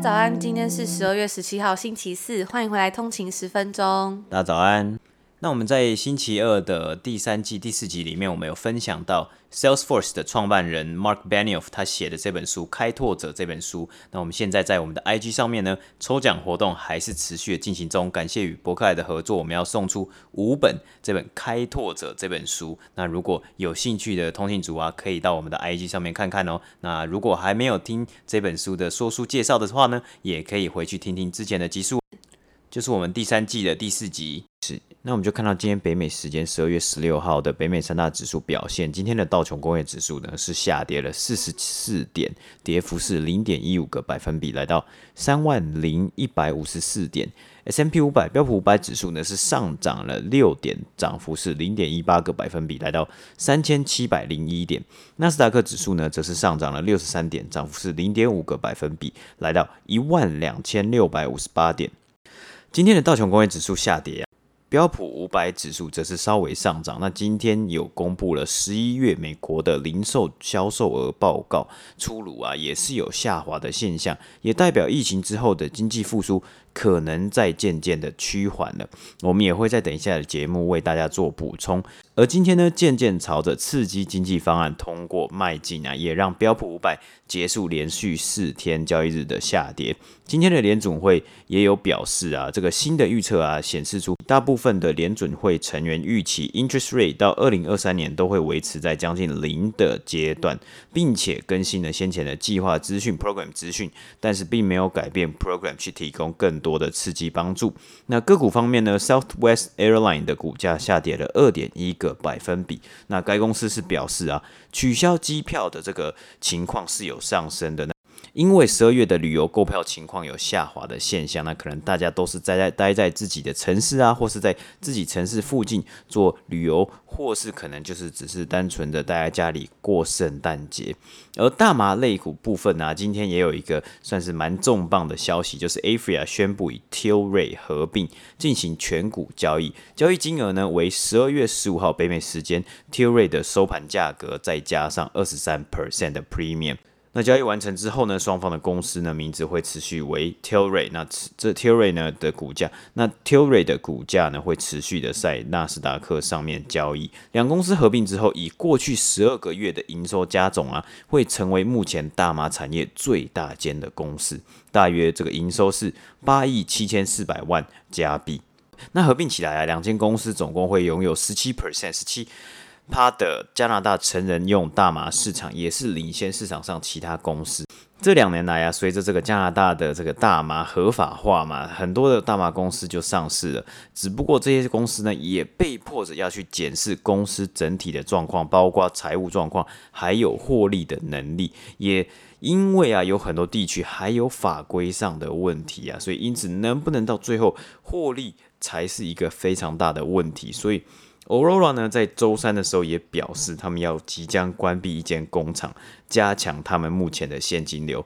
早安，今天是十二月十七号，星期四，欢迎回来通勤十分钟。大家早安。那我们在星期二的第三季第四集里面，我们有分享到 Salesforce 的创办人 Mark Benioff 他写的这本书《开拓者》这本书。那我们现在在我们的 IG 上面呢，抽奖活动还是持续的进行中。感谢与博客来的合作，我们要送出五本这本《开拓者》这本书。那如果有兴趣的通信组啊，可以到我们的 IG 上面看看哦。那如果还没有听这本书的说书介绍的话呢，也可以回去听听之前的集数，就是我们第三季的第四集。那我们就看到今天北美时间十二月十六号的北美三大指数表现。今天的道琼工业指数呢是下跌了四十四点，跌幅是零点一五个百分比，来到三万零一百五十四点。S M P 五百标普五百指数呢是上涨了六点，涨幅是零点一八个百分比，来到三千七百零一点。纳斯达克指数呢则是上涨了六十三点，涨幅是零点五个百分比，来到一万两千六百五十八点。今天的道琼工业指数下跌啊。标普五百指数则是稍微上涨。那今天有公布了十一月美国的零售销售额报告出炉啊，也是有下滑的现象，也代表疫情之后的经济复苏可能在渐渐的趋缓了。我们也会在等一下的节目为大家做补充。而今天呢，渐渐朝着刺激经济方案通过迈进啊，也让标普五百结束连续四天交易日的下跌。今天的联准会也有表示啊，这个新的预测啊，显示出大部分的联准会成员预期 interest rate 到二零二三年都会维持在将近零的阶段，并且更新了先前的计划资讯 program 资讯，但是并没有改变 program 去提供更多的刺激帮助。那个股方面呢，Southwest Airline 的股价下跌了二点一个百分比，那该公司是表示啊，取消机票的这个情况是有上升的。因为十二月的旅游购票情况有下滑的现象，那可能大家都是在在待在自己的城市啊，或是在自己城市附近做旅游，或是可能就是只是单纯的待在家里过圣诞节。而大麻类股部分呢、今天也有一个算是蛮重磅的消息，就是 Afria 宣布与 Tilray 合并进行全股交易，交易金额呢为十二月十五号北美时间 Tilray 的收盘价格，再加上二十三 percent 的 premium。那交易完成之后呢，双方的公司呢名字会持续为 Tilray。那这 Tilray 呢的股价，那 Tilray 的股价呢会持续的在纳斯达克上面交易。两公司合并之后，以过去十二个月的营收加总啊，会成为目前大麻产业最大间的公司，大约这个营收是八亿七千四百万加币。那合并起来啊，两间公司总共会拥有十七 percent 十七。它的加拿大成人用大麻市场也是领先市场上其他公司。这两年来啊，随着这个加拿大的这个大麻合法化嘛，很多的大麻公司就上市了。只不过这些公司呢，也被迫着要去检视公司整体的状况，包括财务状况，还有获利的能力。也因为啊，有很多地区还有法规上的问题啊，所以因此能不能到最后获利，才是一个非常大的问题。所以。Aurora 呢，在周三的时候也表示，他们要即将关闭一间工厂，加强他们目前的现金流。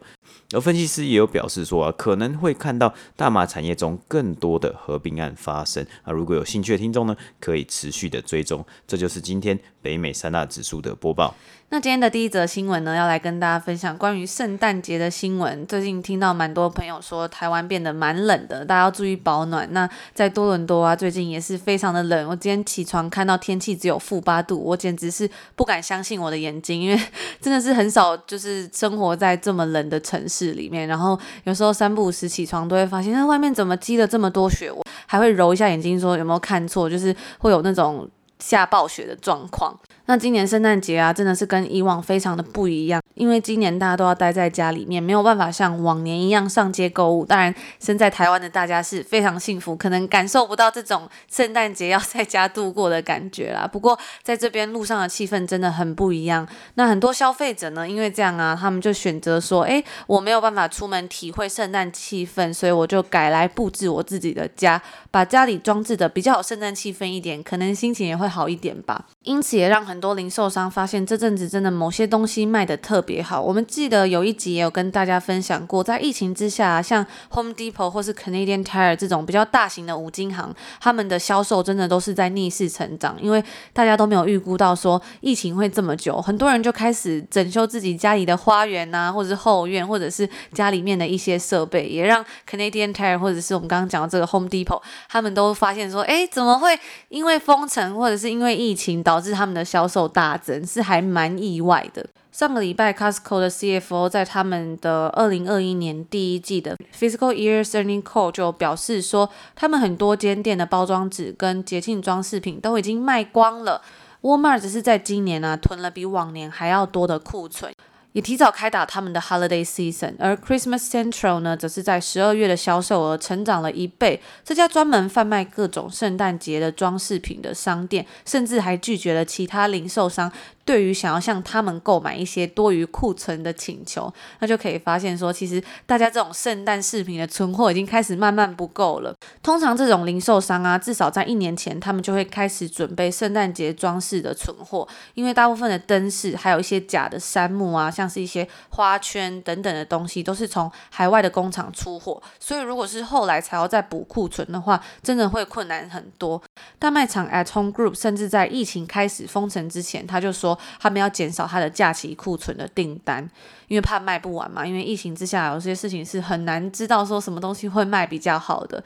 而分析师也有表示说啊，可能会看到大麻产业中更多的合并案发生啊。如果有兴趣的听众呢，可以持续的追踪。这就是今天北美三大指数的播报。那今天的第一则新闻呢，要来跟大家分享关于圣诞节的新闻。最近听到蛮多朋友说，台湾变得蛮冷的，大家要注意保暖。那在多伦多啊，最近也是非常的冷。我今天起床看到天气只有负八度，我简直是不敢相信我的眼睛，因为 真的是很少就是生活在这么冷的城城市里面。然后有时候三不五时起床都会发现，那外面怎么积了这么多雪？我还会揉一下眼睛说有没有看错，就是会有那种下暴雪的状况。那今年圣诞节啊，真的是跟以往非常的不一样，因为今年大家都要待在家里面，没有办法像往年一样上街购物。当然，身在台湾的大家是非常幸福，可能感受不到这种圣诞节要在家度过的感觉啦。不过，在这边路上的气氛真的很不一样。那很多消费者呢，因为这样啊，他们就选择说，诶，我没有办法出门体会圣诞气氛，所以我就改来布置我自己的家，把家里装置的比较有圣诞气氛一点，可能心情也会好一点吧。因此，也让很多零售商发现这阵子真的某些东西卖得特别好。我们记得有一集也有跟大家分享过，在疫情之下，像 Home Depot 或是 Canadian Tire 这种比较大型的五金行，他们的销售真的都是在逆势成长，因为大家都没有预估到说疫情会这么久，很多人就开始整修自己家里的花园、啊，或者是后院，或者是家里面的一些设备，也让 Canadian Tire 或者是我们刚刚讲的这个 Home Depot，他们都发现说，哎，怎么会因为封城或者是因为疫情导导致他们的销售大增是还蛮意外的。上个礼拜，Costco 的 CFO 在他们的二零二一年第一季的 Fiscal Year Earnings Call 就表示说，他们很多间店的包装纸跟节庆装饰品都已经卖光了。Walmart 只是在今年啊囤了比往年还要多的库存。也提早开打他们的 Holiday Season，而 Christmas Central 呢，则是在十二月的销售额成长了一倍。这家专门贩卖各种圣诞节的装饰品的商店，甚至还拒绝了其他零售商。对于想要向他们购买一些多余库存的请求，那就可以发现说，其实大家这种圣诞饰品的存货已经开始慢慢不够了。通常这种零售商啊，至少在一年前，他们就会开始准备圣诞节装饰的存货，因为大部分的灯饰还有一些假的杉木啊，像是一些花圈等等的东西，都是从海外的工厂出货，所以如果是后来才要再补库存的话，真的会困难很多。大卖场 At Home Group 甚至在疫情开始封城之前，他就说。他们要减少他的假期库存的订单，因为怕卖不完嘛。因为疫情之下，有些事情是很难知道说什么东西会卖比较好的。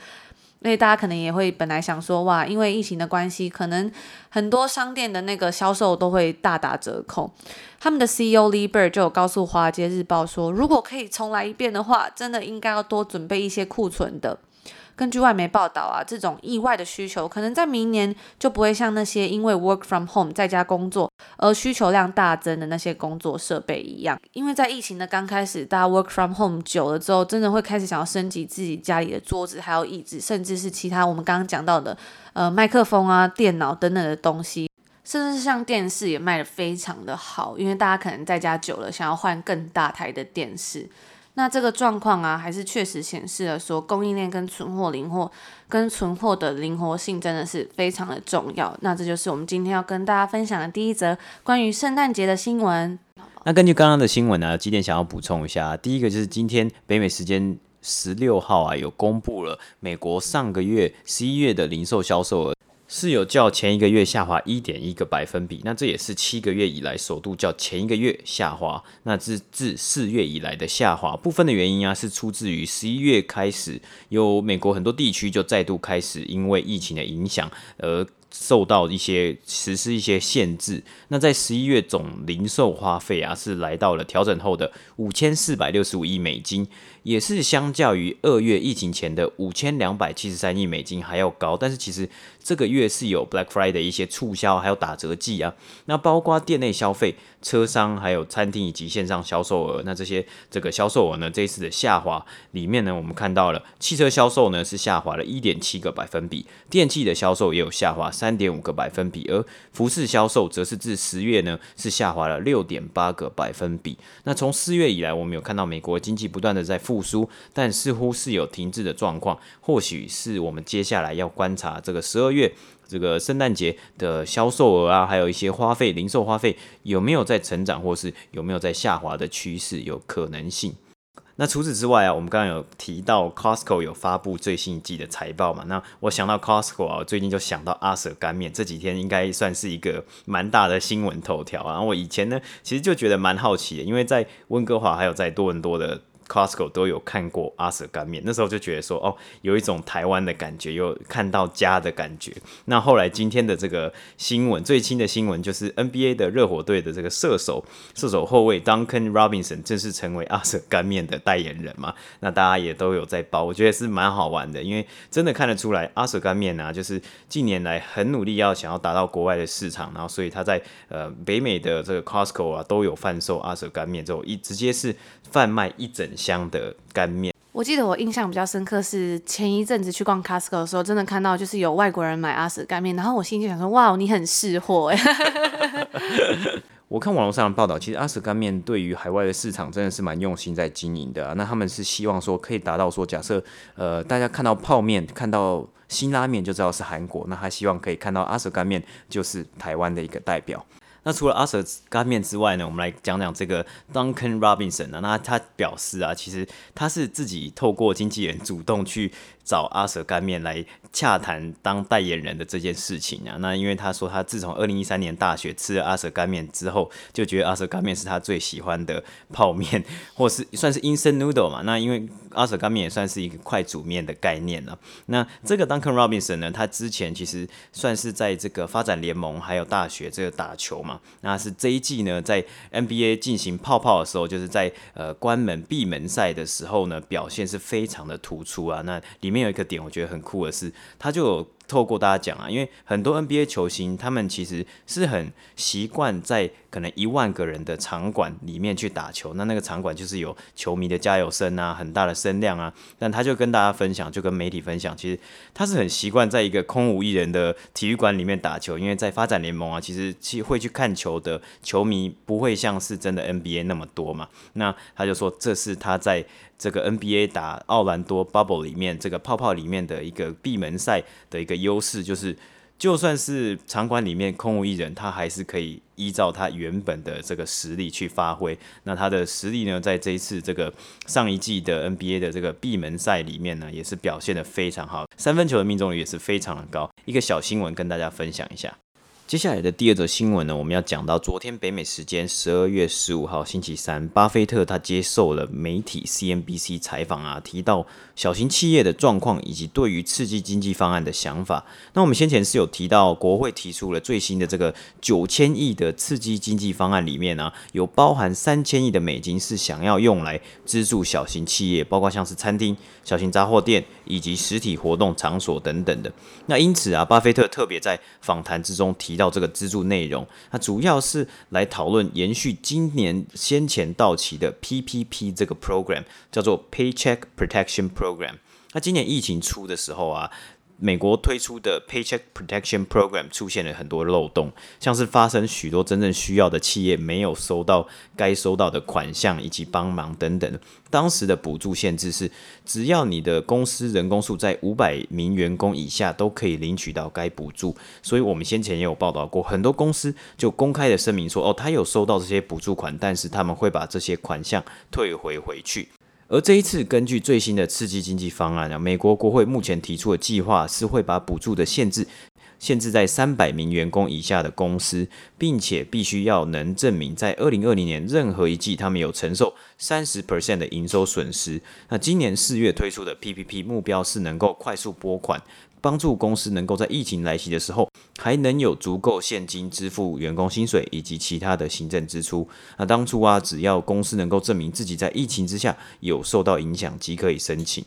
所以大家可能也会本来想说，哇，因为疫情的关系，可能很多商店的那个销售都会大打折扣。他们的 CEO Lee Bird 就有告诉《华尔街日报》说，如果可以重来一遍的话，真的应该要多准备一些库存的。根据外媒报道啊，这种意外的需求可能在明年就不会像那些因为 work from home 在家工作而需求量大增的那些工作设备一样。因为在疫情的刚开始，大家 work from home 久了之后，真的会开始想要升级自己家里的桌子，还有椅子，甚至是其他我们刚刚讲到的呃麦克风啊、电脑等等的东西，甚至是像电视也卖得非常的好，因为大家可能在家久了，想要换更大台的电视。那这个状况啊，还是确实显示了说，供应链跟存货灵活，跟存货的灵活性真的是非常的重要。那这就是我们今天要跟大家分享的第一则关于圣诞节的新闻。那根据刚刚的新闻呢，几点想要补充一下。第一个就是今天北美时间十六号啊，有公布了美国上个月十一月的零售销售额。是有较前一个月下滑一点一个百分比，那这也是七个月以来首度较前一个月下滑，那自自四月以来的下滑，部分的原因啊是出自于十一月开始，有美国很多地区就再度开始因为疫情的影响而受到一些实施一些限制，那在十一月总零售花费啊是来到了调整后的五千四百六十五亿美金。也是相较于二月疫情前的五千两百七十三亿美金还要高，但是其实这个月是有 Black Friday 的一些促销，还有打折季啊。那包括店内消费、车商、还有餐厅以及线上销售额，那这些这个销售额呢，这一次的下滑里面呢，我们看到了汽车销售呢是下滑了一点七个百分比，电器的销售也有下滑三点五个百分比，而服饰销售则是自十月呢是下滑了六点八个百分比。那从四月以来，我们有看到美国经济不断的在复。复苏，但似乎是有停滞的状况，或许是我们接下来要观察这个十二月这个圣诞节的销售额啊，还有一些花费、零售花费有没有在成长，或是有没有在下滑的趋势，有可能性。那除此之外啊，我们刚刚有提到 Costco 有发布最新一季的财报嘛？那我想到 Costco 啊，最近就想到阿舍干面，这几天应该算是一个蛮大的新闻头条啊。然后我以前呢，其实就觉得蛮好奇的，因为在温哥华还有在多伦多的。Costco 都有看过阿舍干面，那时候就觉得说，哦，有一种台湾的感觉，有看到家的感觉。那后来今天的这个新闻，最新的新闻就是 NBA 的热火队的这个射手、射手后卫 Duncan Robinson 正式成为阿舍干面的代言人嘛。那大家也都有在报，我觉得是蛮好玩的，因为真的看得出来阿舍干面啊，就是近年来很努力要想要达到国外的市场，然后所以他在呃北美的这个 Costco 啊都有贩售阿舍干面，之后一直接是贩卖一整箱的干面。我记得我印象比较深刻是前一阵子去逛 Costco 的时候，真的看到就是有外国人买阿 Sir 干面，然后我心里就想说，哇，你很识货哎。我看网络上的报道，其实阿 Sir 干面对于海外的市场真的是蛮用心在经营的啊。那他们是希望说可以达到说，假设呃大家看到泡面、看到辛拉面就知道是韩国，那他希望可以看到阿 Sir 干面就是台湾的一个代表。那除了阿 Sir 干面之外呢，我们来讲讲这个 Duncan Robinson 啊。那他表示啊，其实他是自己透过经纪人主动去找阿 Sir 干面来洽谈当代言人的这件事情啊。那因为他说他自从二零一三年大学吃了阿舍干面之后，就觉得阿舍干面是他最喜欢的泡面，或是算是 instant noodle 嘛。那因为阿舍干面也算是一个快煮面的概念了。那这个 Duncan Robinson 呢，他之前其实算是在这个发展联盟还有大学这个打球嘛。那是这一季呢，在 NBA 进行泡泡的时候，就是在呃关门闭门赛的时候呢，表现是非常的突出啊。那里面有一个点，我觉得很酷的是，他就有。透过大家讲啊，因为很多 NBA 球星，他们其实是很习惯在可能一万个人的场馆里面去打球。那那个场馆就是有球迷的加油声啊，很大的声量啊。但他就跟大家分享，就跟媒体分享，其实他是很习惯在一个空无一人的体育馆里面打球。因为在发展联盟啊，其实去会去看球的球迷不会像是真的 NBA 那么多嘛。那他就说，这是他在。这个 NBA 打奥兰多 Bubble 里面，这个泡泡里面的一个闭门赛的一个优势，就是就算是场馆里面空无一人，他还是可以依照他原本的这个实力去发挥。那他的实力呢，在这一次这个上一季的 NBA 的这个闭门赛里面呢，也是表现的非常好，三分球的命中率也是非常的高。一个小新闻跟大家分享一下。接下来的第二则新闻呢，我们要讲到昨天北美时间十二月十五号星期三，巴菲特他接受了媒体 CNBC 采访啊，提到小型企业的状况以及对于刺激经济方案的想法。那我们先前是有提到，国会提出了最新的这个九千亿的刺激经济方案里面呢、有包含三千亿的美金是想要用来资助小型企业，包括像是餐厅、小型杂货店以及实体活动场所等等的。那因此啊，巴菲特特别在访谈之中提。到这个资助内容，那主要是来讨论延续今年先前到期的 PPP 这个 program，叫做 Paycheck Protection Program。那今年疫情初的时候啊。美国推出的 Paycheck Protection Program 出现了很多漏洞，像是发生许多真正需要的企业没有收到该收到的款项以及帮忙等等。当时的补助限制是，只要你的公司人工数在五百名员工以下，都可以领取到该补助。所以，我们先前也有报道过，很多公司就公开的声明说，哦，他有收到这些补助款，但是他们会把这些款项退回回去。而这一次，根据最新的刺激经济方案啊，美国国会目前提出的计划是会把补助的限制限制在三百名员工以下的公司，并且必须要能证明在二零二零年任何一季他们有承受三十 percent 的营收损失。那今年四月推出的 PPP 目标是能够快速拨款。帮助公司能够在疫情来袭的时候，还能有足够现金支付员工薪水以及其他的行政支出。那当初啊，只要公司能够证明自己在疫情之下有受到影响，即可以申请。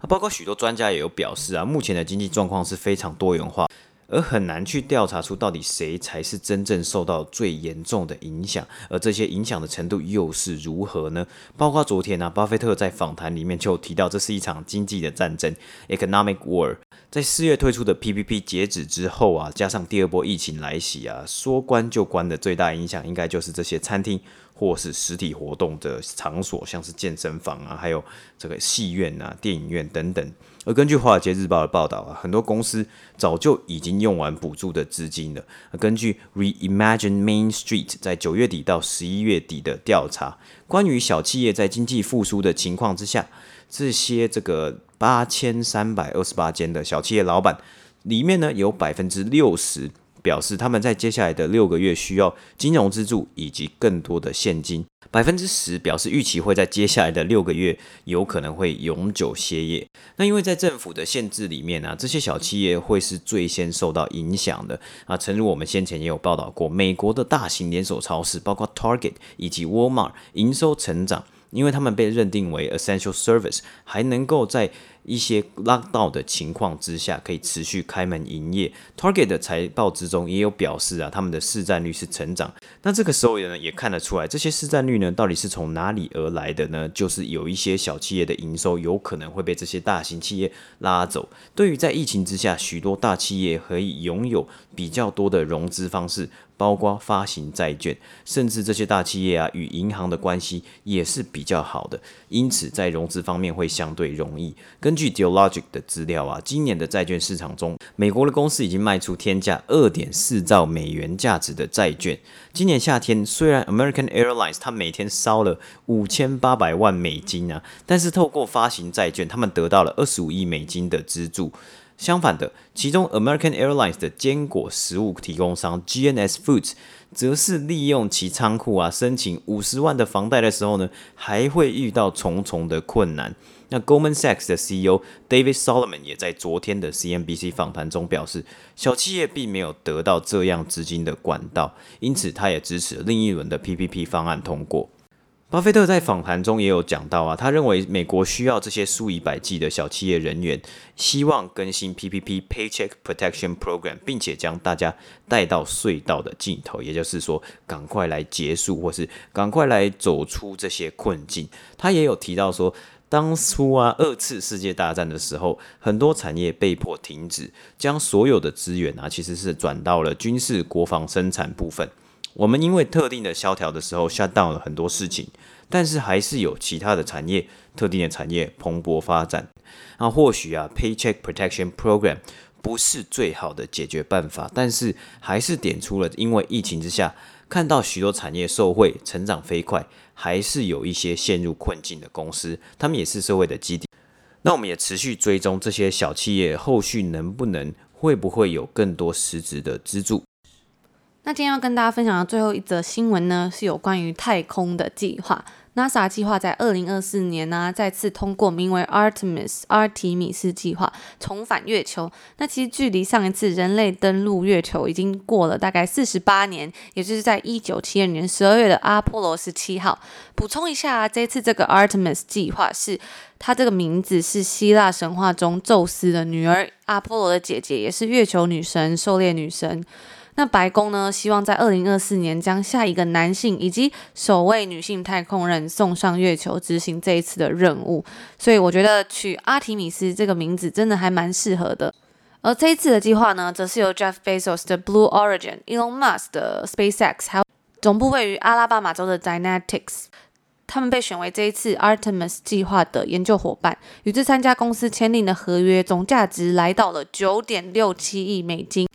啊，包括许多专家也有表示啊，目前的经济状况是非常多元化，而很难去调查出到底谁才是真正受到最严重的影响，而这些影响的程度又是如何呢？包括昨天呢，巴菲特在访谈里面就提到，这是一场经济的战争 （economic war）。在四月推出的 PPP 截止之后啊，加上第二波疫情来袭啊，说关就关的最大影响，应该就是这些餐厅或是实体活动的场所，像是健身房啊，还有这个戏院啊、电影院等等。而根据《华尔街日报》的报道啊，很多公司早就已经用完补助的资金了。根据 Reimagine Main Street 在九月底到十一月底的调查，关于小企业在经济复苏的情况之下，这些这个。八千三百二十八间的小企业老板里面呢，有百分之六十表示他们在接下来的六个月需要金融资助以及更多的现金。百分之十表示预期会在接下来的六个月有可能会永久歇业。那因为在政府的限制里面啊，这些小企业会是最先受到影响的啊。诚如我们先前也有报道过，美国的大型连锁超市，包括 Target 以及 Walmart，营收成长，因为他们被认定为 essential service，还能够在一些拉到的情况之下，可以持续开门营业。Target 的财报之中也有表示啊，他们的市占率是成长。那这个时候呢，也看得出来，这些市占率呢，到底是从哪里而来的呢？就是有一些小企业的营收有可能会被这些大型企业拉走。对于在疫情之下，许多大企业可以拥有比较多的融资方式。包括发行债券，甚至这些大企业啊，与银行的关系也是比较好的，因此在融资方面会相对容易。根据 Dealogic 的资料啊，今年的债券市场中，美国的公司已经卖出天价二点四兆美元价值的债券。今年夏天，虽然 American Airlines 它每天烧了五千八百万美金啊，但是透过发行债券，他们得到了二十五亿美金的资助。相反的，其中 American Airlines 的坚果食物提供商 GNS Foods，则是利用其仓库啊申请五十万的房贷的时候呢，还会遇到重重的困难。那 Goldman Sachs 的 CEO David Solomon 也在昨天的 CNBC 访谈中表示，小企业并没有得到这样资金的管道，因此他也支持另一轮的 PPP 方案通过。巴菲特在访谈中也有讲到啊，他认为美国需要这些数以百计的小企业人员，希望更新 PPP Paycheck Protection Program，并且将大家带到隧道的尽头，也就是说，赶快来结束，或是赶快来走出这些困境。他也有提到说，当初啊二次世界大战的时候，很多产业被迫停止，将所有的资源啊其实是转到了军事国防生产部分。我们因为特定的萧条的时候 shut down 了很多事情，但是还是有其他的产业，特定的产业蓬勃发展。那或许啊，Paycheck Protection Program 不是最好的解决办法，但是还是点出了因为疫情之下，看到许多产业受惠成长飞快，还是有一些陷入困境的公司，他们也是社会的基地。那我们也持续追踪这些小企业后续能不能会不会有更多实质的资助。那今天要跟大家分享的最后一则新闻呢，是有关于太空的计划。NASA 计划在二零二四年呢、再次通过名为 Artemis 阿提米斯计划，重返月球。那其实距离上一次人类登陆月球已经过了大概四十八年，也就是在一九七二年十二月的阿波罗十七号。补充一下，这次这个 Artemis 计划是它这个名字是希腊神话中宙斯的女儿阿波罗的姐姐，也是月球女神、狩猎女神。那白宫呢，希望在二零二四年将下一个男性以及首位女性太空人送上月球，执行这一次的任务。所以我觉得取阿提米斯这个名字真的还蛮适合的。而这一次的计划呢，则是由 Jeff Bezos 的 Blue Origin、Elon Musk 的 SpaceX，还有总部位于阿拉巴马州的 Dynetics，他们被选为这一次 Artemis 计划的研究伙伴。与这三家公司签订的合约总价值来到了九点六七亿美金。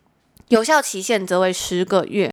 有效期限则为十个月。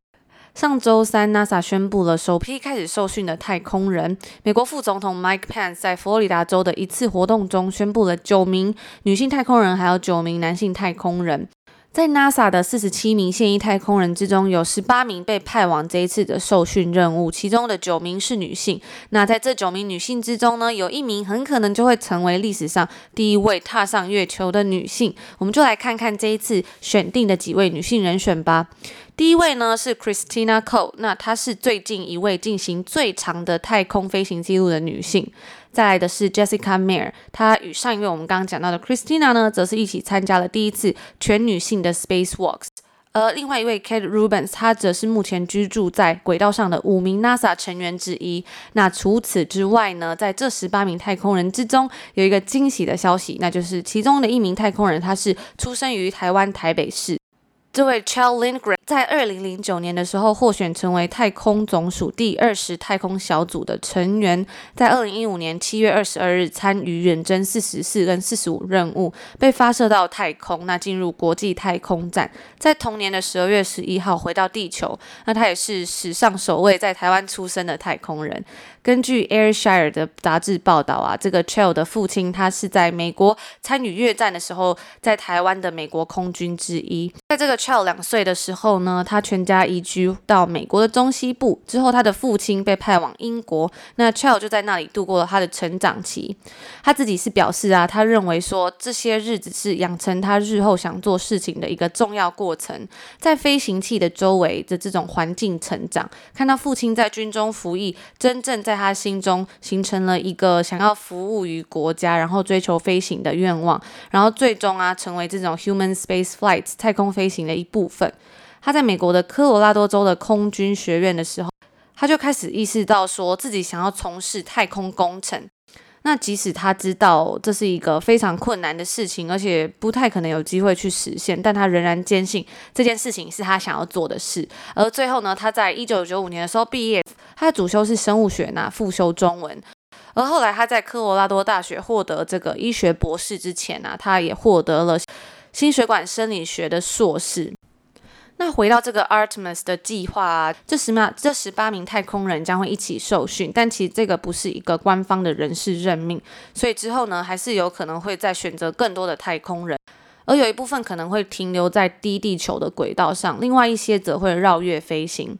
上周三，NASA 宣布了首批开始受训的太空人。美国副总统 Mike Pence 在佛罗里达州的一次活动中宣布了九名女性太空人，还有九名男性太空人。在 NASA 的四十七名现役太空人之中，有十八名被派往这一次的受训任务，其中的九名是女性。那在这九名女性之中呢，有一名很可能就会成为历史上第一位踏上月球的女性。我们就来看看这一次选定的几位女性人选吧。第一位呢是 Christina Cole，那她是最近一位进行最长的太空飞行记录的女性。再来的是 Jessica mer 她与上一位我们刚刚讲到的 Christina 呢，则是一起参加了第一次全女性的 Spacewalks。而另外一位 Kate Rubins，她则是目前居住在轨道上的五名 NASA 成员之一。那除此之外呢，在这十八名太空人之中，有一个惊喜的消息，那就是其中的一名太空人，他是出生于台湾台北市。这位 Chel Lindgren 在二零零九年的时候获选成为太空总署第二十太空小组的成员，在二零一五年七月二十二日参与远征四十四跟四十五任务，被发射到太空，那进入国际太空站，在同年的十二月十一号回到地球。那他也是史上首位在台湾出生的太空人。根据 Airshire 的杂志报道啊，这个 c h e l 的父亲他是在美国参与越战的时候，在台湾的美国空军之一，在这个 c h e l 两岁的时候。后呢，他全家移居到美国的中西部。之后，他的父亲被派往英国，那 Child 就在那里度过了他的成长期。他自己是表示啊，他认为说这些日子是养成他日后想做事情的一个重要过程。在飞行器的周围的这种环境成长，看到父亲在军中服役，真正在他心中形成了一个想要服务于国家，然后追求飞行的愿望，然后最终啊，成为这种 human space flight 太空飞行的一部分。他在美国的科罗拉多州的空军学院的时候，他就开始意识到说自己想要从事太空工程。那即使他知道这是一个非常困难的事情，而且不太可能有机会去实现，但他仍然坚信这件事情是他想要做的事。而最后呢，他在一九九五年的时候毕业，他的主修是生物学，那复修中文。而后来他在科罗拉多大学获得这个医学博士之前呢、他也获得了心血管生理学的硕士。那回到这个 Artemis 的计划啊，这十秒这十八名太空人将会一起受训，但其实这个不是一个官方的人事任命，所以之后呢，还是有可能会再选择更多的太空人，而有一部分可能会停留在低地球的轨道上，另外一些则会绕月飞行。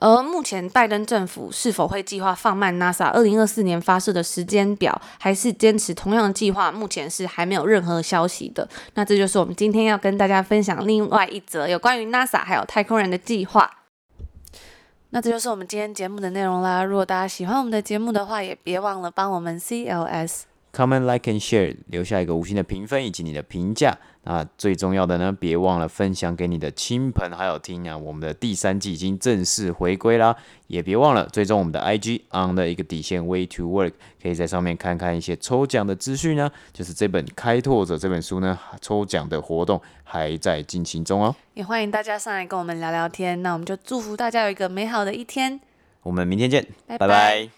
而目前拜登政府是否会计划放慢 NASA 二零二四年发射的时间表，还是坚持同样的计划？目前是还没有任何消息的。那这就是我们今天要跟大家分享另外一则有关于 NASA 还有太空人的计划。那这就是我们今天节目的内容啦。如果大家喜欢我们的节目的话，也别忘了帮我们 CLS comment like and share 留下一个五星的评分以及你的评价。那最重要的呢，别忘了分享给你的亲朋好友听啊！我们的第三季已经正式回归啦，也别忘了追踪我们的 IG on 的一个底线 Way to Work，可以在上面看看一些抽奖的资讯呢。就是这本《开拓者》这本书呢，抽奖的活动还在进行中哦。也欢迎大家上来跟我们聊聊天。那我们就祝福大家有一个美好的一天。我们明天见，拜拜。拜拜。